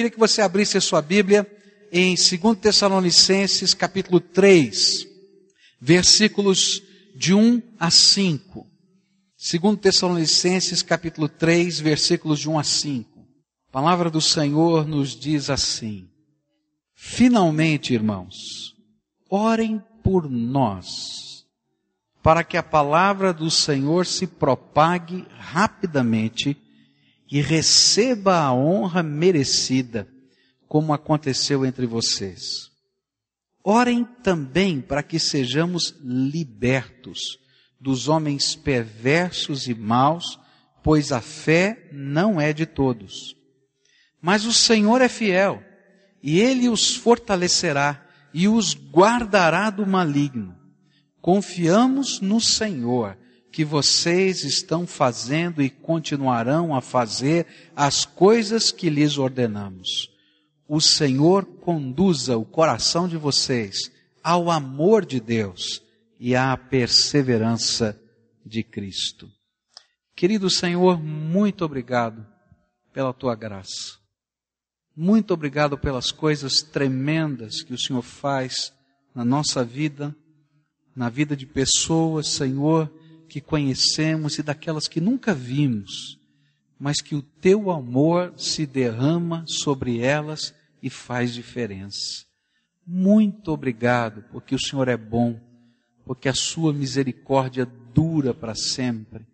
queria que você abrisse a sua Bíblia em 2 Tessalonicenses capítulo 3, versículos de 1 a 5. 2 Tessalonicenses capítulo 3, versículos de 1 a 5. A palavra do Senhor nos diz assim: Finalmente, irmãos, orem por nós, para que a palavra do Senhor se propague rapidamente e receba a honra merecida, como aconteceu entre vocês. Orem também para que sejamos libertos dos homens perversos e maus, pois a fé não é de todos. Mas o Senhor é fiel, e ele os fortalecerá e os guardará do maligno. Confiamos no Senhor que vocês estão fazendo e continuarão a fazer as coisas que lhes ordenamos. O Senhor conduza o coração de vocês ao amor de Deus e à perseverança de Cristo. Querido Senhor, muito obrigado pela tua graça. Muito obrigado pelas coisas tremendas que o Senhor faz na nossa vida, na vida de pessoas, Senhor, que conhecemos e daquelas que nunca vimos, mas que o teu amor se derrama sobre elas e faz diferença. Muito obrigado, porque o Senhor é bom, porque a sua misericórdia dura para sempre.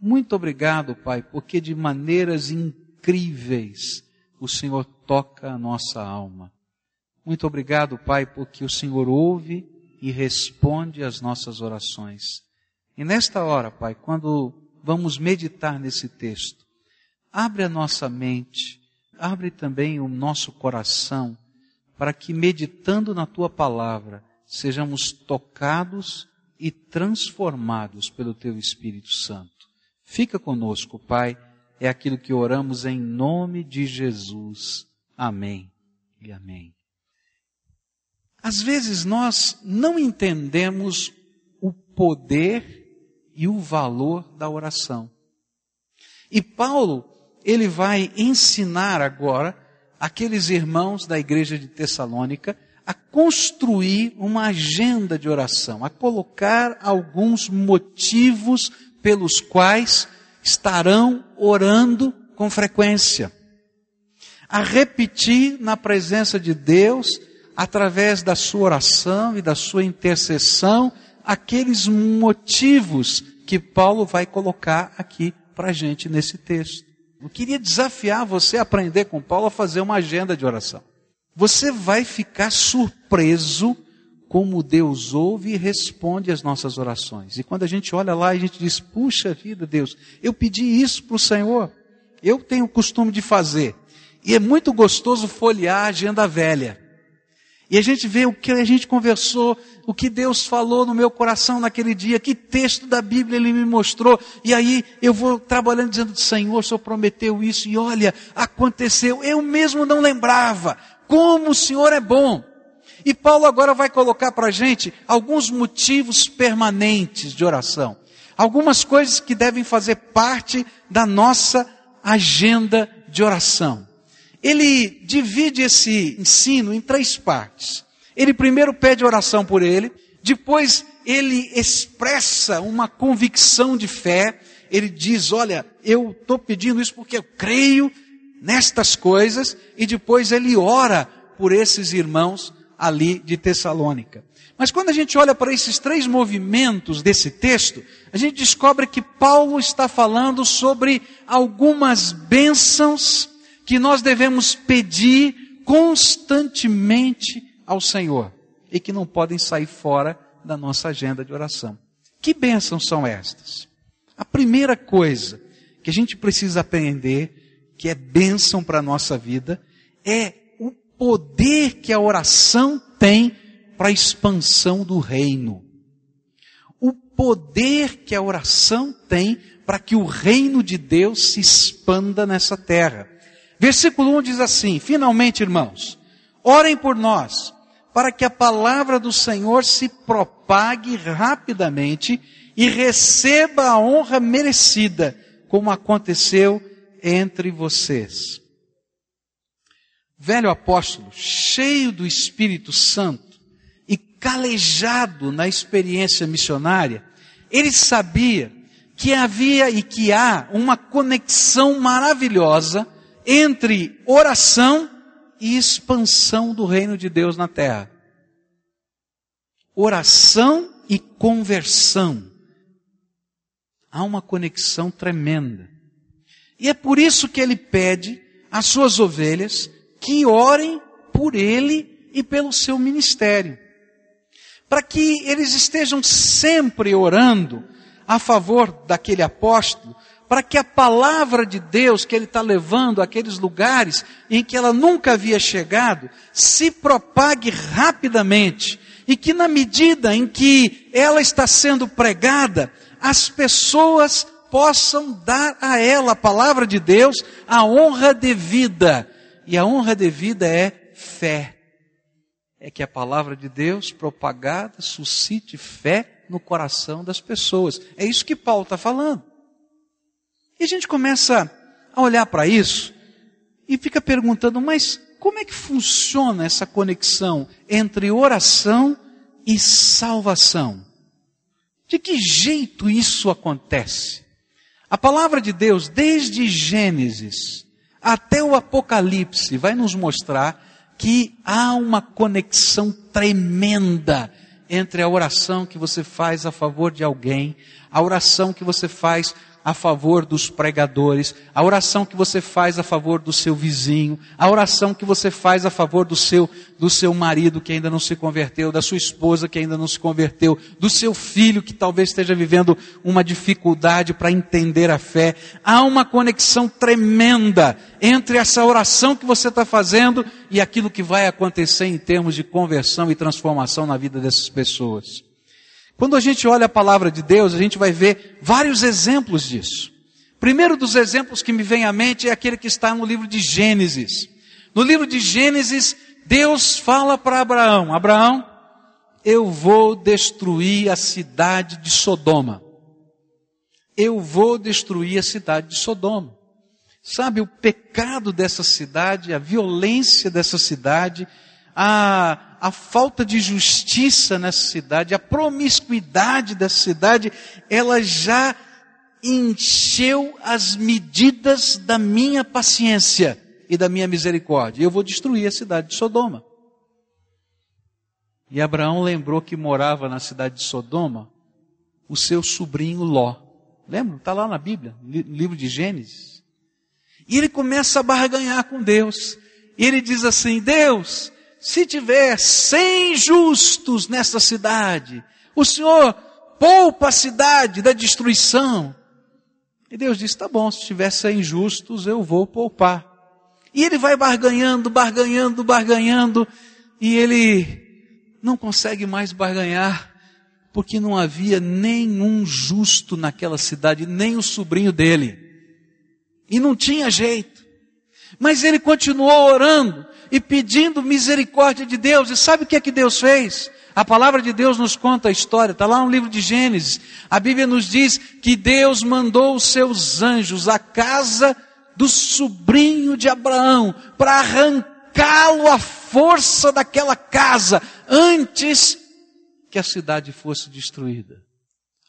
Muito obrigado, Pai, porque de maneiras incríveis o Senhor toca a nossa alma. Muito obrigado, Pai, porque o Senhor ouve e responde às nossas orações. E nesta hora, Pai, quando vamos meditar nesse texto, abre a nossa mente, abre também o nosso coração, para que meditando na tua palavra, sejamos tocados e transformados pelo teu Espírito Santo. Fica conosco, Pai, é aquilo que oramos em nome de Jesus. Amém e amém. Às vezes nós não entendemos o poder e o valor da oração. E Paulo, ele vai ensinar agora aqueles irmãos da igreja de Tessalônica a construir uma agenda de oração, a colocar alguns motivos pelos quais estarão orando com frequência, a repetir na presença de Deus, através da sua oração e da sua intercessão, aqueles motivos que Paulo vai colocar aqui para a gente nesse texto. Eu queria desafiar você a aprender com Paulo a fazer uma agenda de oração. Você vai ficar surpreso como Deus ouve e responde às nossas orações. E quando a gente olha lá, a gente diz: Puxa vida, Deus, eu pedi isso para o Senhor. Eu tenho o costume de fazer. E é muito gostoso folhear a agenda velha. E a gente vê o que a gente conversou, o que Deus falou no meu coração naquele dia, que texto da Bíblia Ele me mostrou. E aí eu vou trabalhando dizendo, Senhor, o Senhor prometeu isso, e olha, aconteceu. Eu mesmo não lembrava. Como o Senhor é bom. E Paulo agora vai colocar para a gente alguns motivos permanentes de oração. Algumas coisas que devem fazer parte da nossa agenda de oração ele divide esse ensino em três partes. Ele primeiro pede oração por ele, depois ele expressa uma convicção de fé, ele diz: Olha, eu estou pedindo isso porque eu creio nestas coisas, e depois ele ora por esses irmãos ali de Tessalônica. Mas quando a gente olha para esses três movimentos desse texto, a gente descobre que Paulo está falando sobre algumas bênçãos que nós devemos pedir constantemente ao Senhor e que não podem sair fora da nossa agenda de oração. Que bênçãos são estas? A primeira coisa que a gente precisa aprender, que é bênção para a nossa vida, é o poder que a oração tem para a expansão do reino. O poder que a oração tem para que o reino de Deus se expanda nessa terra. Versículo 1 diz assim: Finalmente, irmãos, orem por nós, para que a palavra do Senhor se propague rapidamente e receba a honra merecida, como aconteceu entre vocês. velho apóstolo, cheio do Espírito Santo e calejado na experiência missionária, ele sabia que havia e que há uma conexão maravilhosa entre oração e expansão do reino de Deus na terra. Oração e conversão. Há uma conexão tremenda. E é por isso que ele pede às suas ovelhas que orem por ele e pelo seu ministério. Para que eles estejam sempre orando a favor daquele apóstolo, para que a palavra de Deus que ele está levando àqueles lugares em que ela nunca havia chegado, se propague rapidamente e que na medida em que ela está sendo pregada, as pessoas possam dar a ela, a palavra de Deus, a honra devida. E a honra devida é fé. É que a palavra de Deus propagada suscite fé no coração das pessoas. É isso que Paulo está falando. E a gente começa a olhar para isso e fica perguntando, mas como é que funciona essa conexão entre oração e salvação? De que jeito isso acontece? A palavra de Deus, desde Gênesis até o Apocalipse, vai nos mostrar que há uma conexão tremenda entre a oração que você faz a favor de alguém, a oração que você faz a favor dos pregadores, a oração que você faz a favor do seu vizinho, a oração que você faz a favor do seu, do seu marido que ainda não se converteu, da sua esposa que ainda não se converteu, do seu filho que talvez esteja vivendo uma dificuldade para entender a fé. Há uma conexão tremenda entre essa oração que você está fazendo e aquilo que vai acontecer em termos de conversão e transformação na vida dessas pessoas. Quando a gente olha a palavra de Deus, a gente vai ver vários exemplos disso. Primeiro dos exemplos que me vem à mente é aquele que está no livro de Gênesis. No livro de Gênesis, Deus fala para Abraão: Abraão, eu vou destruir a cidade de Sodoma. Eu vou destruir a cidade de Sodoma. Sabe, o pecado dessa cidade, a violência dessa cidade, a, a falta de justiça nessa cidade, a promiscuidade dessa cidade, ela já encheu as medidas da minha paciência e da minha misericórdia. Eu vou destruir a cidade de Sodoma. E Abraão lembrou que morava na cidade de Sodoma o seu sobrinho Ló. Lembra? Está lá na Bíblia, no livro de Gênesis. E ele começa a barganhar com Deus. E ele diz assim: Deus, se tiver cem justos nesta cidade, o Senhor poupa a cidade da destruição. E Deus disse: tá bom, se tiver cem justos, eu vou poupar. E ele vai barganhando, barganhando, barganhando, e ele não consegue mais barganhar, porque não havia nenhum justo naquela cidade, nem o sobrinho dele. E não tinha jeito. Mas ele continuou orando, e pedindo misericórdia de Deus. E sabe o que é que Deus fez? A palavra de Deus nos conta a história, está lá no livro de Gênesis. A Bíblia nos diz que Deus mandou os seus anjos à casa do sobrinho de Abraão para arrancá-lo à força daquela casa antes que a cidade fosse destruída.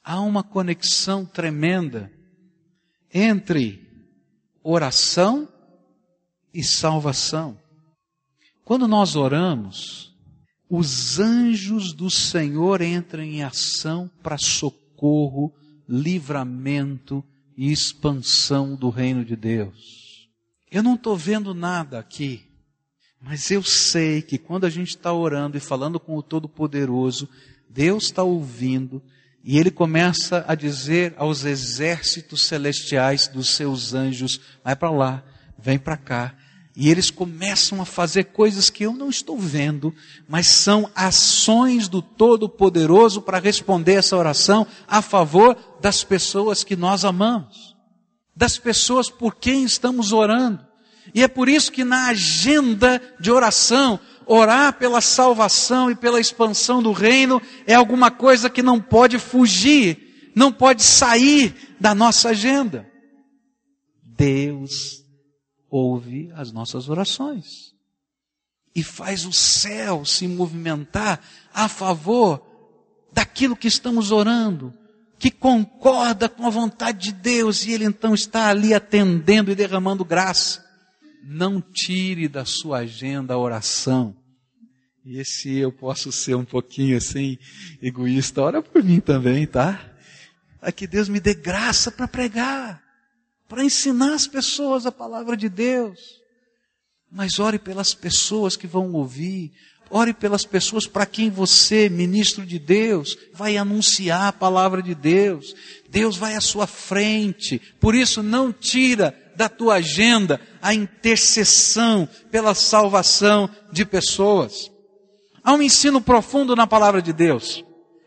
Há uma conexão tremenda entre oração e salvação. Quando nós oramos, os anjos do Senhor entram em ação para socorro, livramento e expansão do reino de Deus. Eu não estou vendo nada aqui, mas eu sei que quando a gente está orando e falando com o Todo-Poderoso, Deus está ouvindo e ele começa a dizer aos exércitos celestiais dos seus anjos: vai para lá, vem para cá, e eles começam a fazer coisas que eu não estou vendo, mas são ações do Todo-Poderoso para responder essa oração a favor das pessoas que nós amamos, das pessoas por quem estamos orando. E é por isso que na agenda de oração, orar pela salvação e pela expansão do reino é alguma coisa que não pode fugir, não pode sair da nossa agenda. Deus ouve as nossas orações. e faz o céu se movimentar a favor daquilo que estamos orando, que concorda com a vontade de Deus e ele então está ali atendendo e derramando graça. Não tire da sua agenda a oração. E esse eu posso ser um pouquinho assim, egoísta, ora por mim também, tá? A que Deus me dê graça para pregar, para ensinar as pessoas a palavra de Deus. Mas ore pelas pessoas que vão ouvir, ore pelas pessoas para quem você, ministro de Deus, vai anunciar a palavra de Deus. Deus vai à sua frente. Por isso não tira da tua agenda a intercessão pela salvação de pessoas. Há um ensino profundo na palavra de Deus,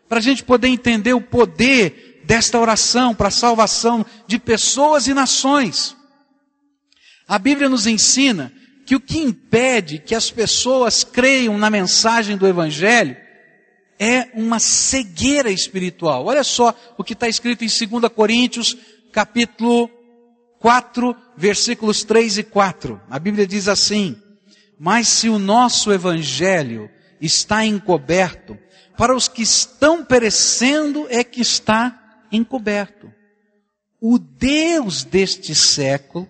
para a gente poder entender o poder desta oração para a salvação de pessoas e nações. A Bíblia nos ensina que o que impede que as pessoas creiam na mensagem do Evangelho é uma cegueira espiritual. Olha só o que está escrito em 2 Coríntios, capítulo 4, versículos 3 e 4. A Bíblia diz assim: Mas se o nosso Evangelho está encoberto, para os que estão perecendo é que está encoberto. O Deus deste século,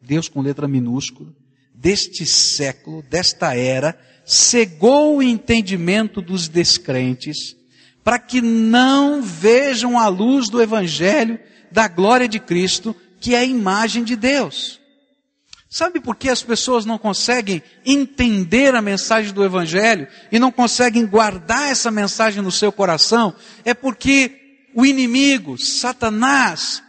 Deus com letra minúscula, deste século, desta era, cegou o entendimento dos descrentes, para que não vejam a luz do Evangelho da glória de Cristo, que é a imagem de Deus. Sabe por que as pessoas não conseguem entender a mensagem do Evangelho e não conseguem guardar essa mensagem no seu coração? É porque o inimigo, Satanás,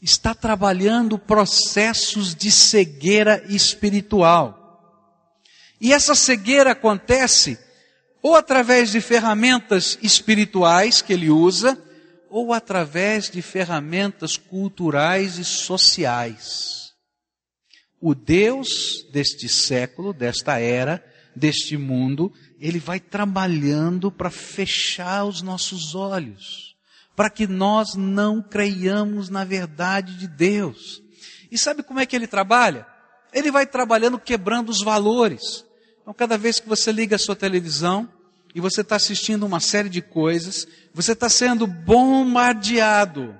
está trabalhando processos de cegueira espiritual. E essa cegueira acontece ou através de ferramentas espirituais que ele usa, ou através de ferramentas culturais e sociais o Deus deste século, desta era, deste mundo, ele vai trabalhando para fechar os nossos olhos, para que nós não creiamos na verdade de Deus. E sabe como é que ele trabalha? Ele vai trabalhando quebrando os valores. Então, cada vez que você liga a sua televisão e você está assistindo uma série de coisas, você está sendo bombardeado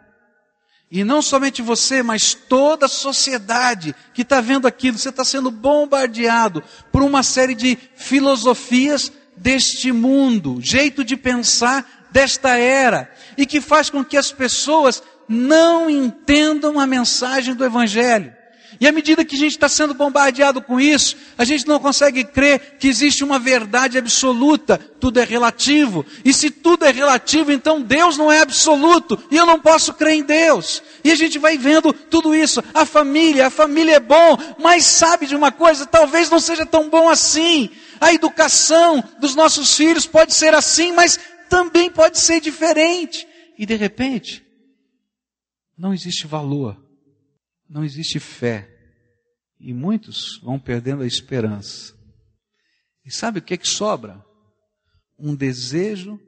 e não somente você, mas toda a sociedade que está vendo aquilo, você está sendo bombardeado por uma série de filosofias deste mundo, jeito de pensar desta era, e que faz com que as pessoas não entendam a mensagem do Evangelho. E à medida que a gente está sendo bombardeado com isso, a gente não consegue crer que existe uma verdade absoluta. Tudo é relativo. E se tudo é relativo, então Deus não é absoluto. E eu não posso crer em Deus. E a gente vai vendo tudo isso. A família, a família é bom, mas sabe de uma coisa? Talvez não seja tão bom assim. A educação dos nossos filhos pode ser assim, mas também pode ser diferente. E de repente, não existe valor, não existe fé, e muitos vão perdendo a esperança. E sabe o que é que sobra? Um desejo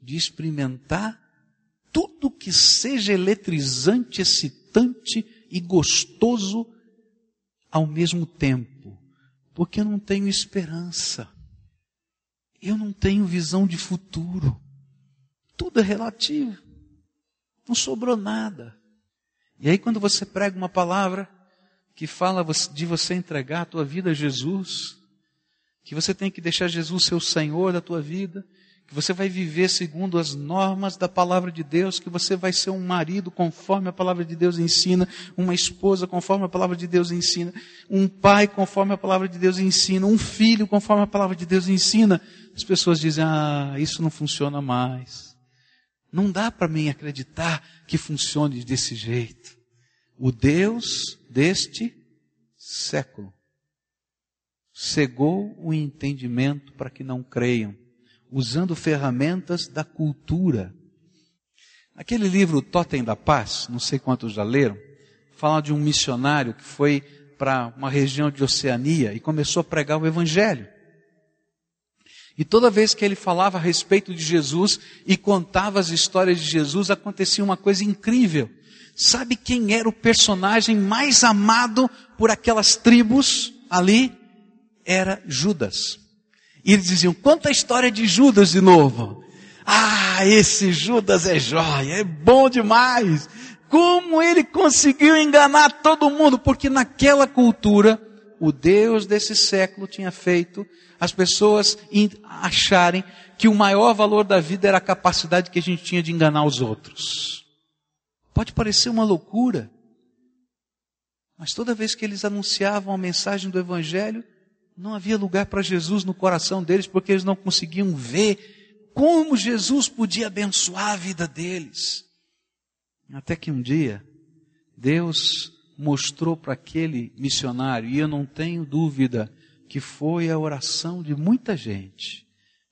de experimentar tudo que seja eletrizante, excitante e gostoso ao mesmo tempo. Porque eu não tenho esperança. Eu não tenho visão de futuro. Tudo é relativo. Não sobrou nada. E aí, quando você prega uma palavra, que fala de você entregar a tua vida a Jesus, que você tem que deixar Jesus ser o Senhor da tua vida, que você vai viver segundo as normas da palavra de Deus, que você vai ser um marido conforme a palavra de Deus ensina, uma esposa conforme a palavra de Deus ensina, um pai conforme a palavra de Deus ensina, um filho conforme a palavra de Deus ensina. As pessoas dizem: "Ah, isso não funciona mais". Não dá para mim acreditar que funcione desse jeito. O Deus deste século. Cegou o entendimento para que não creiam, usando ferramentas da cultura. Aquele livro Totem da Paz, não sei quantos já leram, fala de um missionário que foi para uma região de Oceania e começou a pregar o Evangelho. E toda vez que ele falava a respeito de Jesus e contava as histórias de Jesus, acontecia uma coisa incrível. Sabe quem era o personagem mais amado por aquelas tribos ali? era Judas. E eles diziam, conta a história de Judas de novo. Ah, esse Judas é jóia, é bom demais. Como ele conseguiu enganar todo mundo? Porque naquela cultura, o Deus desse século tinha feito as pessoas acharem que o maior valor da vida era a capacidade que a gente tinha de enganar os outros. Pode parecer uma loucura, mas toda vez que eles anunciavam a mensagem do Evangelho, não havia lugar para Jesus no coração deles, porque eles não conseguiam ver como Jesus podia abençoar a vida deles. Até que um dia, Deus mostrou para aquele missionário, e eu não tenho dúvida que foi a oração de muita gente,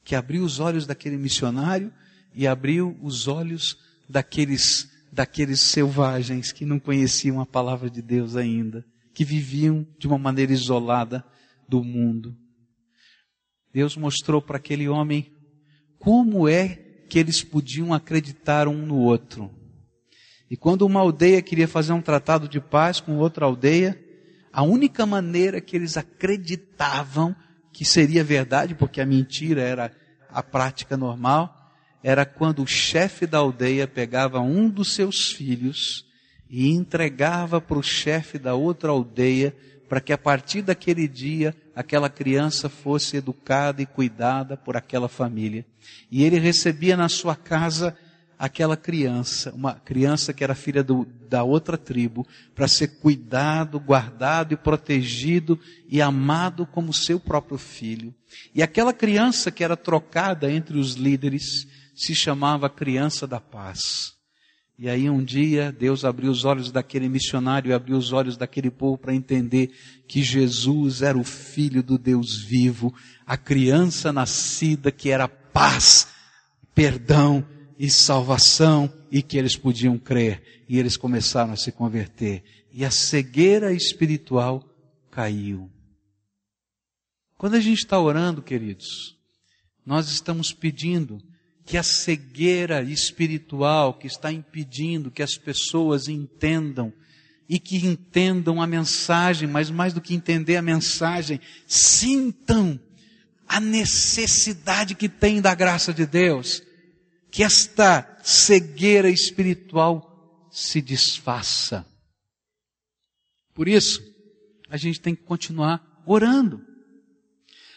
que abriu os olhos daquele missionário e abriu os olhos daqueles, daqueles selvagens que não conheciam a palavra de Deus ainda, que viviam de uma maneira isolada do mundo. Deus mostrou para aquele homem como é que eles podiam acreditar um no outro. E quando uma aldeia queria fazer um tratado de paz com outra aldeia, a única maneira que eles acreditavam que seria verdade, porque a mentira era a prática normal, era quando o chefe da aldeia pegava um dos seus filhos e entregava para o chefe da outra aldeia, para que a partir daquele dia aquela criança fosse educada e cuidada por aquela família. E ele recebia na sua casa aquela criança, uma criança que era filha do, da outra tribo, para ser cuidado, guardado e protegido e amado como seu próprio filho. E aquela criança que era trocada entre os líderes se chamava criança da paz. E aí um dia Deus abriu os olhos daquele missionário e abriu os olhos daquele povo para entender que Jesus era o filho do Deus vivo, a criança nascida que era paz, perdão e salvação e que eles podiam crer. E eles começaram a se converter. E a cegueira espiritual caiu. Quando a gente está orando, queridos, nós estamos pedindo que a cegueira espiritual que está impedindo que as pessoas entendam e que entendam a mensagem, mas mais do que entender a mensagem, sintam a necessidade que tem da graça de Deus que esta cegueira espiritual se desfaça. Por isso, a gente tem que continuar orando.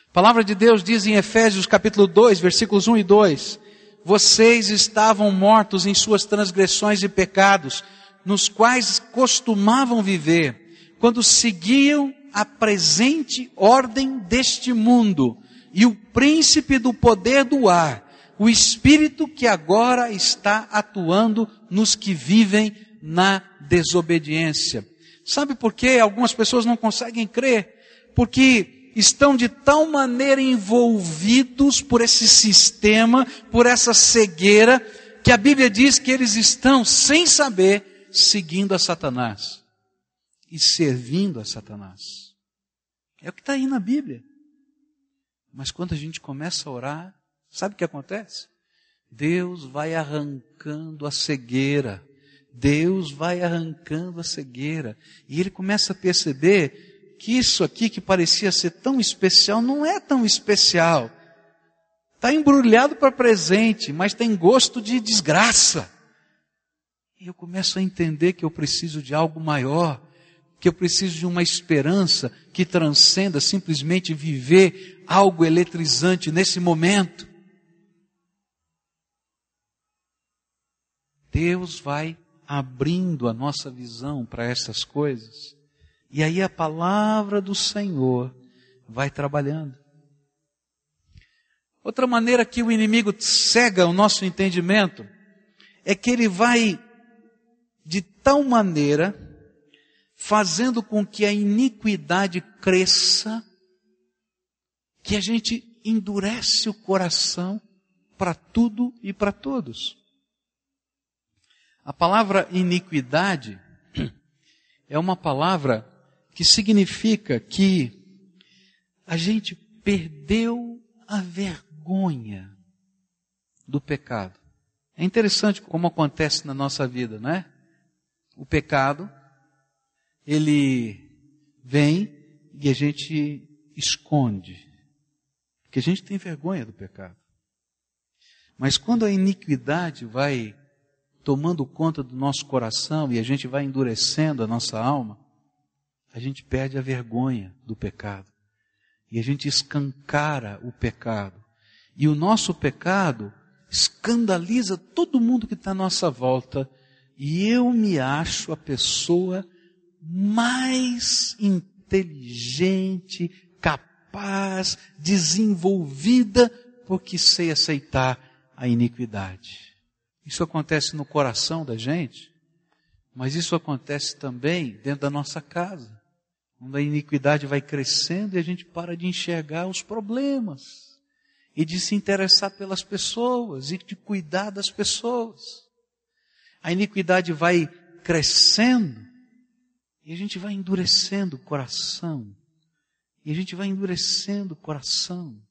A palavra de Deus diz em Efésios capítulo 2, versículos 1 e 2: Vocês estavam mortos em suas transgressões e pecados, nos quais costumavam viver, quando seguiam a presente ordem deste mundo e o príncipe do poder do ar, o Espírito que agora está atuando nos que vivem na desobediência. Sabe por que algumas pessoas não conseguem crer? Porque estão de tal maneira envolvidos por esse sistema, por essa cegueira, que a Bíblia diz que eles estão, sem saber, seguindo a Satanás e servindo a Satanás. É o que está aí na Bíblia. Mas quando a gente começa a orar, Sabe o que acontece? Deus vai arrancando a cegueira. Deus vai arrancando a cegueira. E ele começa a perceber que isso aqui que parecia ser tão especial não é tão especial. Está embrulhado para presente, mas tem gosto de desgraça. E eu começo a entender que eu preciso de algo maior, que eu preciso de uma esperança que transcenda simplesmente viver algo eletrizante nesse momento. Deus vai abrindo a nossa visão para essas coisas. E aí a palavra do Senhor vai trabalhando. Outra maneira que o inimigo cega o nosso entendimento é que ele vai de tal maneira fazendo com que a iniquidade cresça que a gente endurece o coração para tudo e para todos. A palavra iniquidade é uma palavra que significa que a gente perdeu a vergonha do pecado. É interessante como acontece na nossa vida, não é? O pecado, ele vem e a gente esconde, porque a gente tem vergonha do pecado. Mas quando a iniquidade vai tomando conta do nosso coração e a gente vai endurecendo a nossa alma, a gente perde a vergonha do pecado. E a gente escancara o pecado. E o nosso pecado escandaliza todo mundo que está à nossa volta. E eu me acho a pessoa mais inteligente, capaz, desenvolvida, porque sei aceitar a iniquidade. Isso acontece no coração da gente, mas isso acontece também dentro da nossa casa. Quando a iniquidade vai crescendo e a gente para de enxergar os problemas e de se interessar pelas pessoas e de cuidar das pessoas. A iniquidade vai crescendo e a gente vai endurecendo o coração. E a gente vai endurecendo o coração.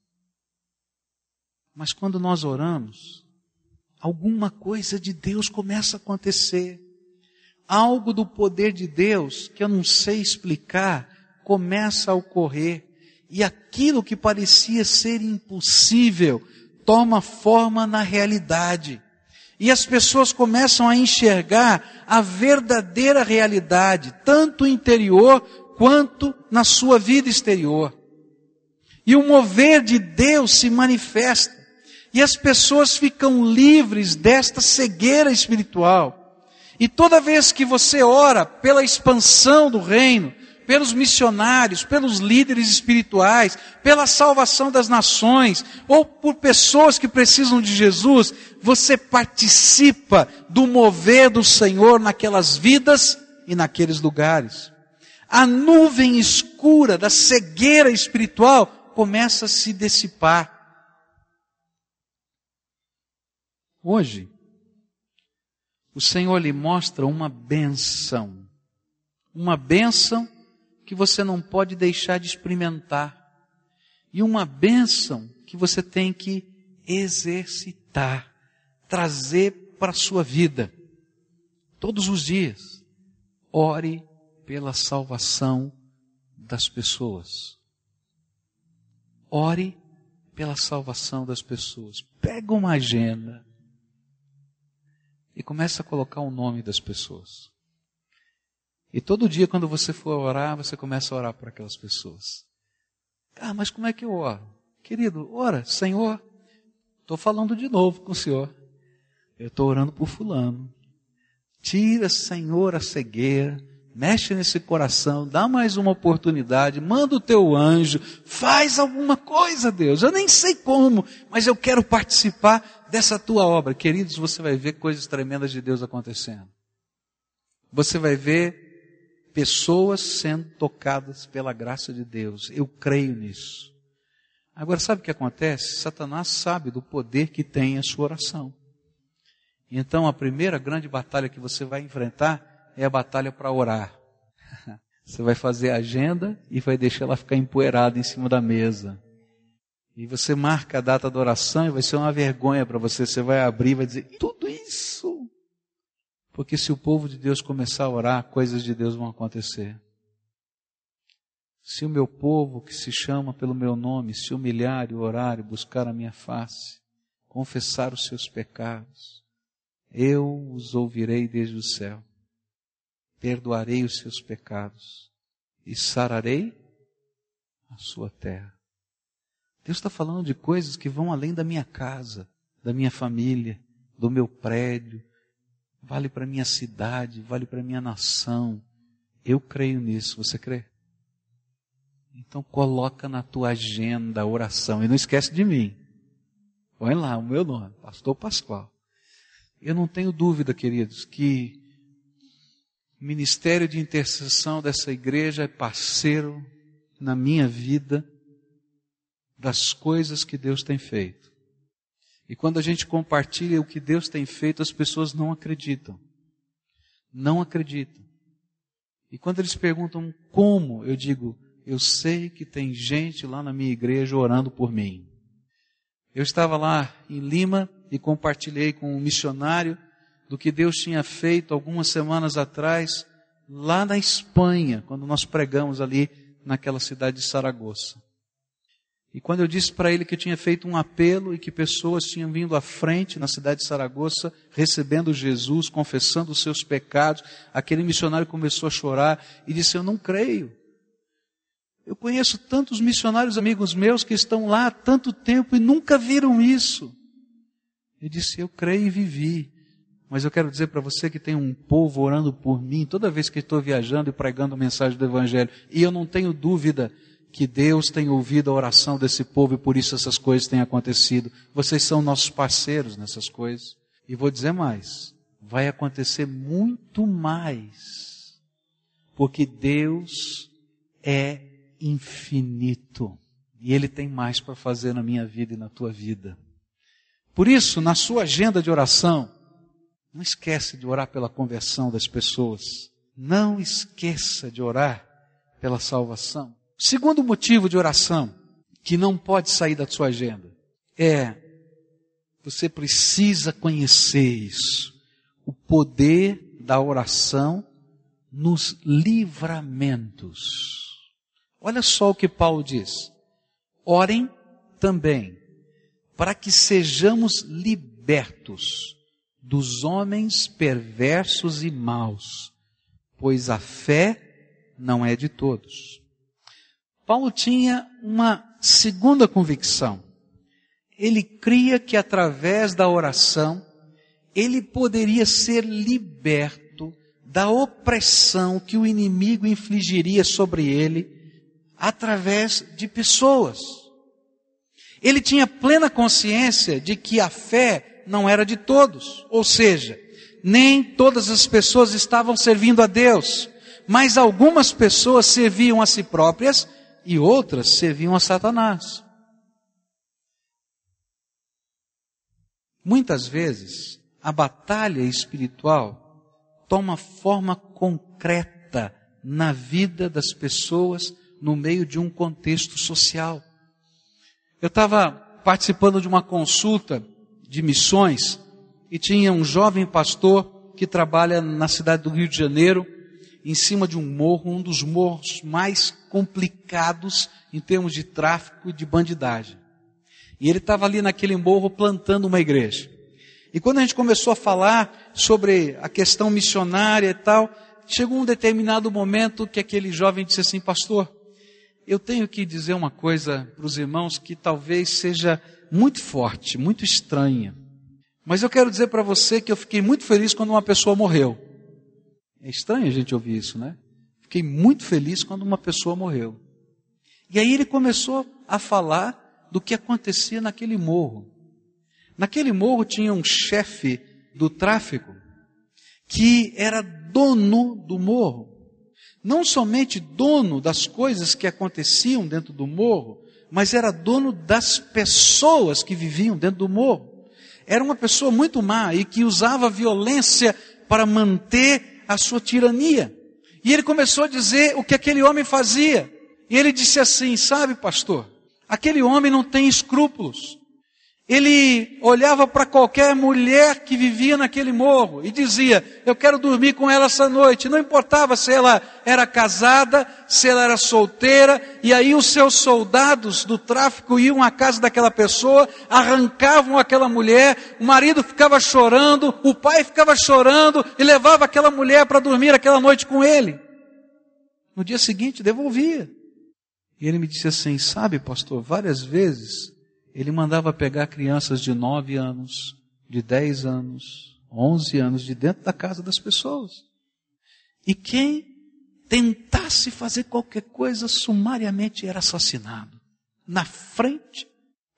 Mas quando nós oramos, alguma coisa de Deus começa a acontecer. Algo do poder de Deus, que eu não sei explicar, começa a ocorrer. E aquilo que parecia ser impossível toma forma na realidade. E as pessoas começam a enxergar a verdadeira realidade, tanto interior quanto na sua vida exterior. E o mover de Deus se manifesta. E as pessoas ficam livres desta cegueira espiritual. E toda vez que você ora pela expansão do reino, pelos missionários, pelos líderes espirituais, pela salvação das nações, ou por pessoas que precisam de Jesus, você participa do mover do Senhor naquelas vidas e naqueles lugares. A nuvem escura da cegueira espiritual começa a se dissipar. Hoje, o Senhor lhe mostra uma benção. Uma benção que você não pode deixar de experimentar. E uma benção que você tem que exercitar, trazer para a sua vida. Todos os dias. Ore pela salvação das pessoas. Ore pela salvação das pessoas. Pega uma agenda e começa a colocar o nome das pessoas. E todo dia, quando você for orar, você começa a orar por aquelas pessoas. Ah, mas como é que eu oro? Querido, ora, Senhor, estou falando de novo com o Senhor. Eu estou orando por fulano. Tira, Senhor, a cegueira mexe nesse coração, dá mais uma oportunidade, manda o teu anjo, faz alguma coisa, Deus. Eu nem sei como, mas eu quero participar dessa tua obra. Queridos, você vai ver coisas tremendas de Deus acontecendo. Você vai ver pessoas sendo tocadas pela graça de Deus. Eu creio nisso. Agora, sabe o que acontece? Satanás sabe do poder que tem a sua oração. Então, a primeira grande batalha que você vai enfrentar é a batalha para orar. Você vai fazer a agenda e vai deixar ela ficar empoeirada em cima da mesa. E você marca a data da oração e vai ser uma vergonha para você. Você vai abrir e vai dizer, tudo isso. Porque se o povo de Deus começar a orar, coisas de Deus vão acontecer. Se o meu povo, que se chama pelo meu nome, se humilhar e orar e buscar a minha face, confessar os seus pecados, eu os ouvirei desde o céu perdoarei os seus pecados e sararei a sua terra. Deus está falando de coisas que vão além da minha casa, da minha família, do meu prédio, vale para minha cidade, vale para minha nação. Eu creio nisso, você crê? Então coloca na tua agenda a oração e não esquece de mim. Põe lá o meu nome, Pastor Pascoal. Eu não tenho dúvida, queridos, que o ministério de intercessão dessa igreja é parceiro na minha vida das coisas que Deus tem feito. E quando a gente compartilha o que Deus tem feito, as pessoas não acreditam. Não acreditam. E quando eles perguntam como, eu digo, eu sei que tem gente lá na minha igreja orando por mim. Eu estava lá em Lima e compartilhei com um missionário do que Deus tinha feito algumas semanas atrás, lá na Espanha, quando nós pregamos ali naquela cidade de Saragoça. E quando eu disse para ele que tinha feito um apelo e que pessoas tinham vindo à frente na cidade de Saragoça, recebendo Jesus, confessando os seus pecados, aquele missionário começou a chorar e disse: Eu não creio. Eu conheço tantos missionários amigos meus que estão lá há tanto tempo e nunca viram isso. Ele disse: Eu creio e vivi. Mas eu quero dizer para você que tem um povo orando por mim toda vez que estou viajando e pregando mensagem do Evangelho. E eu não tenho dúvida que Deus tem ouvido a oração desse povo e por isso essas coisas têm acontecido. Vocês são nossos parceiros nessas coisas. E vou dizer mais: vai acontecer muito mais. Porque Deus é infinito. E Ele tem mais para fazer na minha vida e na tua vida. Por isso, na sua agenda de oração, não esqueça de orar pela conversão das pessoas. Não esqueça de orar pela salvação. Segundo motivo de oração, que não pode sair da sua agenda, é você precisa conhecer isso. O poder da oração nos livramentos. Olha só o que Paulo diz. Orem também para que sejamos libertos dos homens perversos e maus, pois a fé não é de todos. Paulo tinha uma segunda convicção. Ele cria que através da oração ele poderia ser liberto da opressão que o inimigo infligiria sobre ele através de pessoas. Ele tinha plena consciência de que a fé não era de todos, ou seja, nem todas as pessoas estavam servindo a Deus, mas algumas pessoas serviam a si próprias e outras serviam a Satanás. Muitas vezes, a batalha espiritual toma forma concreta na vida das pessoas no meio de um contexto social. Eu estava participando de uma consulta de missões e tinha um jovem pastor que trabalha na cidade do Rio de Janeiro em cima de um morro, um dos morros mais complicados em termos de tráfico e de bandidagem. E ele estava ali naquele morro plantando uma igreja. E quando a gente começou a falar sobre a questão missionária e tal, chegou um determinado momento que aquele jovem disse assim, pastor, eu tenho que dizer uma coisa para os irmãos que talvez seja muito forte, muito estranha. Mas eu quero dizer para você que eu fiquei muito feliz quando uma pessoa morreu. É estranho a gente ouvir isso, né? Fiquei muito feliz quando uma pessoa morreu. E aí ele começou a falar do que acontecia naquele morro. Naquele morro tinha um chefe do tráfico que era dono do morro. Não somente dono das coisas que aconteciam dentro do morro, mas era dono das pessoas que viviam dentro do morro. Era uma pessoa muito má e que usava violência para manter a sua tirania. E ele começou a dizer o que aquele homem fazia. E ele disse assim: Sabe, pastor, aquele homem não tem escrúpulos. Ele olhava para qualquer mulher que vivia naquele morro e dizia: Eu quero dormir com ela essa noite. Não importava se ela era casada, se ela era solteira, e aí os seus soldados do tráfico iam à casa daquela pessoa, arrancavam aquela mulher, o marido ficava chorando, o pai ficava chorando e levava aquela mulher para dormir aquela noite com ele. No dia seguinte devolvia. E ele me disse assim: Sabe, pastor, várias vezes ele mandava pegar crianças de 9 anos, de 10 anos, 11 anos de dentro da casa das pessoas. E quem tentasse fazer qualquer coisa sumariamente era assassinado na frente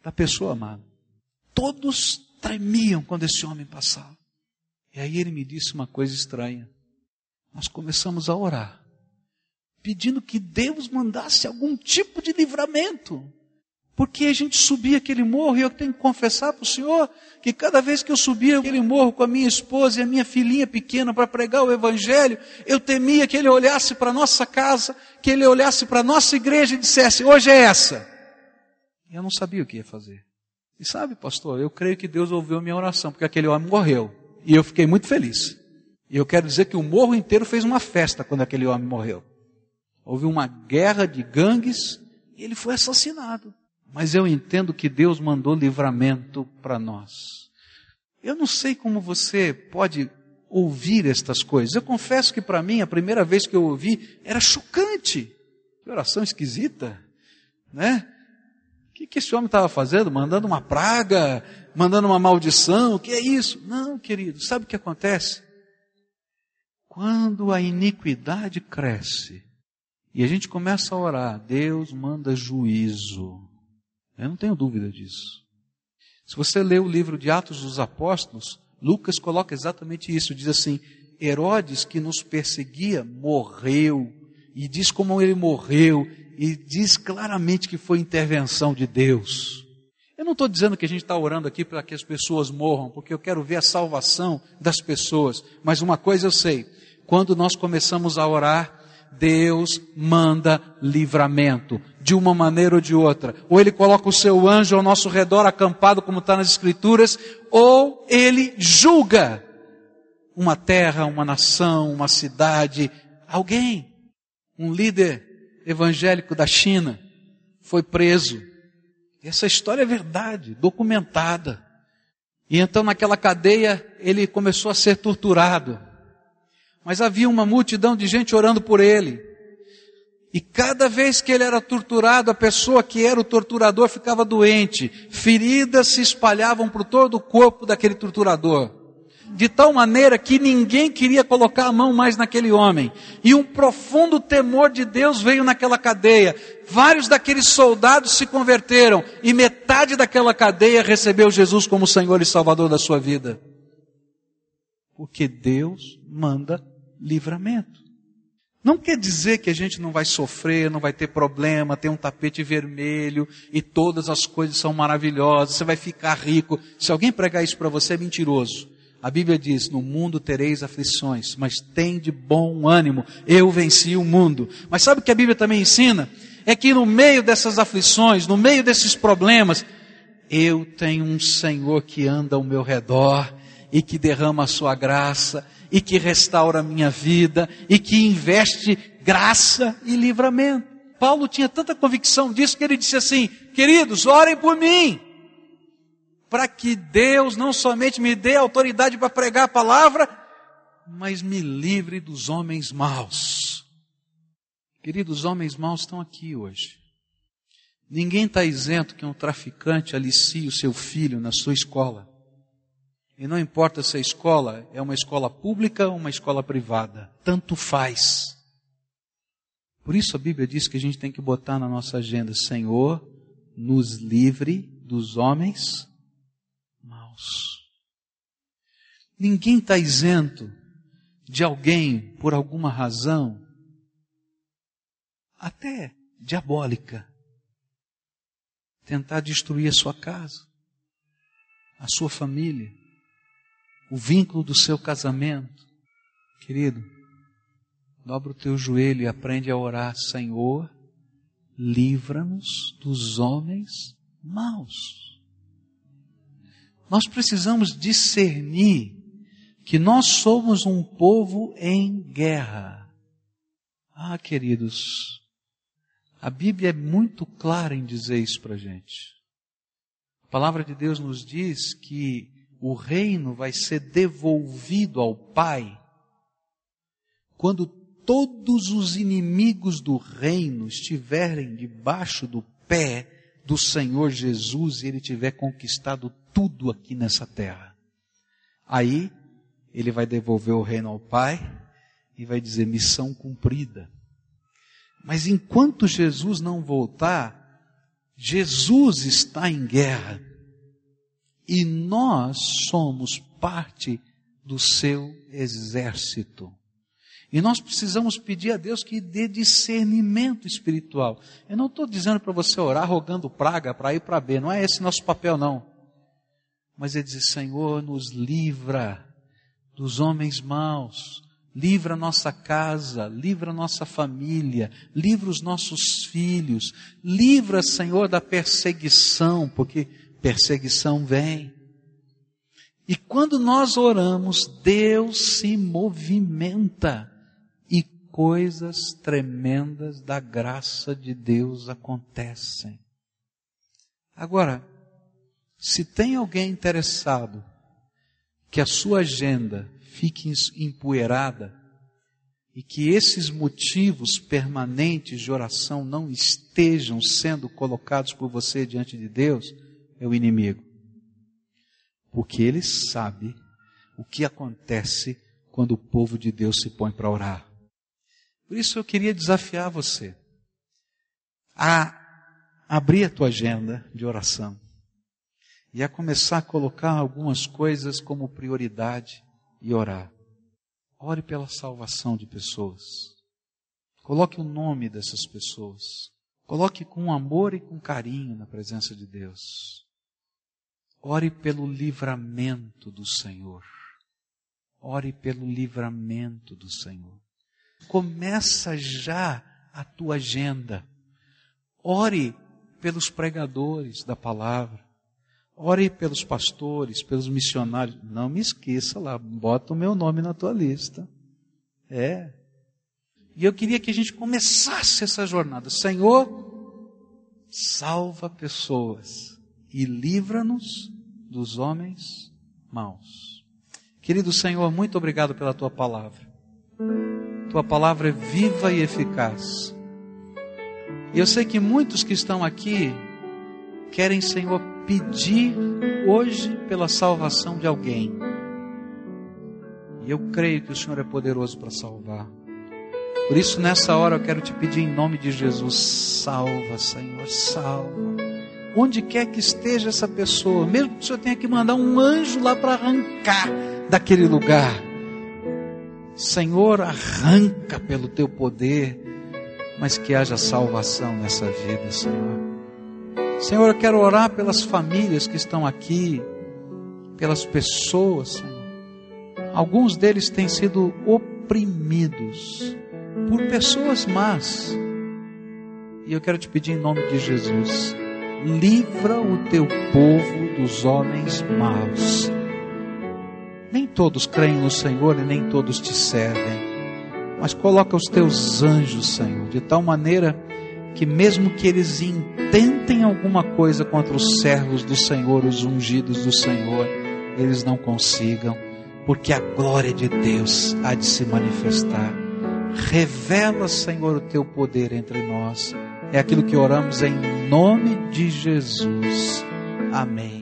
da pessoa amada. Todos tremiam quando esse homem passava. E aí ele me disse uma coisa estranha. Nós começamos a orar, pedindo que Deus mandasse algum tipo de livramento. Porque a gente subia aquele morro e eu tenho que confessar para o Senhor que cada vez que eu subia aquele morro com a minha esposa e a minha filhinha pequena para pregar o Evangelho, eu temia que ele olhasse para a nossa casa, que ele olhasse para a nossa igreja e dissesse: hoje é essa. E eu não sabia o que ia fazer. E sabe, pastor, eu creio que Deus ouviu a minha oração, porque aquele homem morreu. E eu fiquei muito feliz. E eu quero dizer que o morro inteiro fez uma festa quando aquele homem morreu. Houve uma guerra de gangues e ele foi assassinado. Mas eu entendo que Deus mandou livramento para nós. Eu não sei como você pode ouvir estas coisas. Eu confesso que para mim, a primeira vez que eu ouvi, era chocante. Que oração esquisita, né? O que, que esse homem estava fazendo? Mandando uma praga, mandando uma maldição, o que é isso? Não, querido, sabe o que acontece? Quando a iniquidade cresce e a gente começa a orar, Deus manda juízo. Eu não tenho dúvida disso. Se você lê o livro de Atos dos Apóstolos, Lucas coloca exatamente isso. Diz assim: Herodes, que nos perseguia, morreu. E diz como ele morreu. E diz claramente que foi intervenção de Deus. Eu não estou dizendo que a gente está orando aqui para que as pessoas morram, porque eu quero ver a salvação das pessoas. Mas uma coisa eu sei: quando nós começamos a orar, Deus manda livramento, de uma maneira ou de outra. Ou Ele coloca o seu anjo ao nosso redor, acampado, como está nas Escrituras, ou Ele julga uma terra, uma nação, uma cidade, alguém. Um líder evangélico da China foi preso. Essa história é verdade, documentada. E então naquela cadeia ele começou a ser torturado. Mas havia uma multidão de gente orando por ele. E cada vez que ele era torturado, a pessoa que era o torturador ficava doente. Feridas se espalhavam por todo o corpo daquele torturador. De tal maneira que ninguém queria colocar a mão mais naquele homem. E um profundo temor de Deus veio naquela cadeia. Vários daqueles soldados se converteram. E metade daquela cadeia recebeu Jesus como Senhor e Salvador da sua vida. Porque Deus manda livramento. Não quer dizer que a gente não vai sofrer, não vai ter problema, ter um tapete vermelho e todas as coisas são maravilhosas, você vai ficar rico. Se alguém pregar isso para você é mentiroso. A Bíblia diz: No mundo tereis aflições, mas tem de bom ânimo, eu venci o mundo. Mas sabe o que a Bíblia também ensina? É que no meio dessas aflições, no meio desses problemas, eu tenho um Senhor que anda ao meu redor e que derrama a sua graça e que restaura a minha vida e que investe graça e livramento. Paulo tinha tanta convicção disso que ele disse assim: queridos, orem por mim, para que Deus não somente me dê autoridade para pregar a palavra, mas me livre dos homens maus. Queridos, os homens maus estão aqui hoje. Ninguém está isento que um traficante alicie o seu filho na sua escola. E não importa se a escola é uma escola pública ou uma escola privada, tanto faz. Por isso a Bíblia diz que a gente tem que botar na nossa agenda: Senhor, nos livre dos homens maus. Ninguém está isento de alguém, por alguma razão, até diabólica, tentar destruir a sua casa, a sua família o vínculo do seu casamento. Querido, dobra o teu joelho e aprende a orar, Senhor, livra-nos dos homens maus. Nós precisamos discernir que nós somos um povo em guerra. Ah, queridos, a Bíblia é muito clara em dizer isso para gente. A palavra de Deus nos diz que o reino vai ser devolvido ao Pai quando todos os inimigos do reino estiverem debaixo do pé do Senhor Jesus e ele tiver conquistado tudo aqui nessa terra. Aí ele vai devolver o reino ao Pai e vai dizer missão cumprida. Mas enquanto Jesus não voltar, Jesus está em guerra. E nós somos parte do seu exército. E nós precisamos pedir a Deus que dê discernimento espiritual. Eu não estou dizendo para você orar rogando praga para ir para B, não é esse nosso papel, não. Mas é dizer, Senhor, nos livra dos homens maus, livra nossa casa, livra nossa família, livra os nossos filhos, livra, Senhor, da perseguição, porque perseguição vem. E quando nós oramos, Deus se movimenta e coisas tremendas da graça de Deus acontecem. Agora, se tem alguém interessado que a sua agenda fique empoeirada e que esses motivos permanentes de oração não estejam sendo colocados por você diante de Deus, é o inimigo. Porque ele sabe o que acontece quando o povo de Deus se põe para orar. Por isso eu queria desafiar você a abrir a tua agenda de oração e a começar a colocar algumas coisas como prioridade e orar. Ore pela salvação de pessoas. Coloque o nome dessas pessoas. Coloque com amor e com carinho na presença de Deus. Ore pelo livramento do Senhor. Ore pelo livramento do Senhor. Começa já a tua agenda. Ore pelos pregadores da palavra. Ore pelos pastores, pelos missionários. Não me esqueça lá, bota o meu nome na tua lista. É. E eu queria que a gente começasse essa jornada. Senhor, salva pessoas e livra-nos dos homens maus. Querido Senhor, muito obrigado pela tua palavra. Tua palavra é viva e eficaz. E eu sei que muitos que estão aqui querem, Senhor, pedir hoje pela salvação de alguém. E eu creio que o Senhor é poderoso para salvar. Por isso, nessa hora, eu quero te pedir em nome de Jesus: salva, Senhor, salva. Onde quer que esteja essa pessoa, mesmo que o Senhor tenha que mandar um anjo lá para arrancar daquele lugar. Senhor, arranca pelo teu poder, mas que haja salvação nessa vida, Senhor. Senhor, eu quero orar pelas famílias que estão aqui, pelas pessoas, Senhor. Alguns deles têm sido oprimidos por pessoas más. E eu quero te pedir em nome de Jesus, livra o teu povo dos homens maus. Nem todos creem no Senhor e nem todos te servem. Mas coloca os teus anjos, Senhor, de tal maneira que mesmo que eles intentem alguma coisa contra os servos do Senhor, os ungidos do Senhor, eles não consigam, porque a glória de Deus há de se manifestar. Revela, Senhor, o teu poder entre nós. É aquilo que oramos em nome de Jesus. Amém.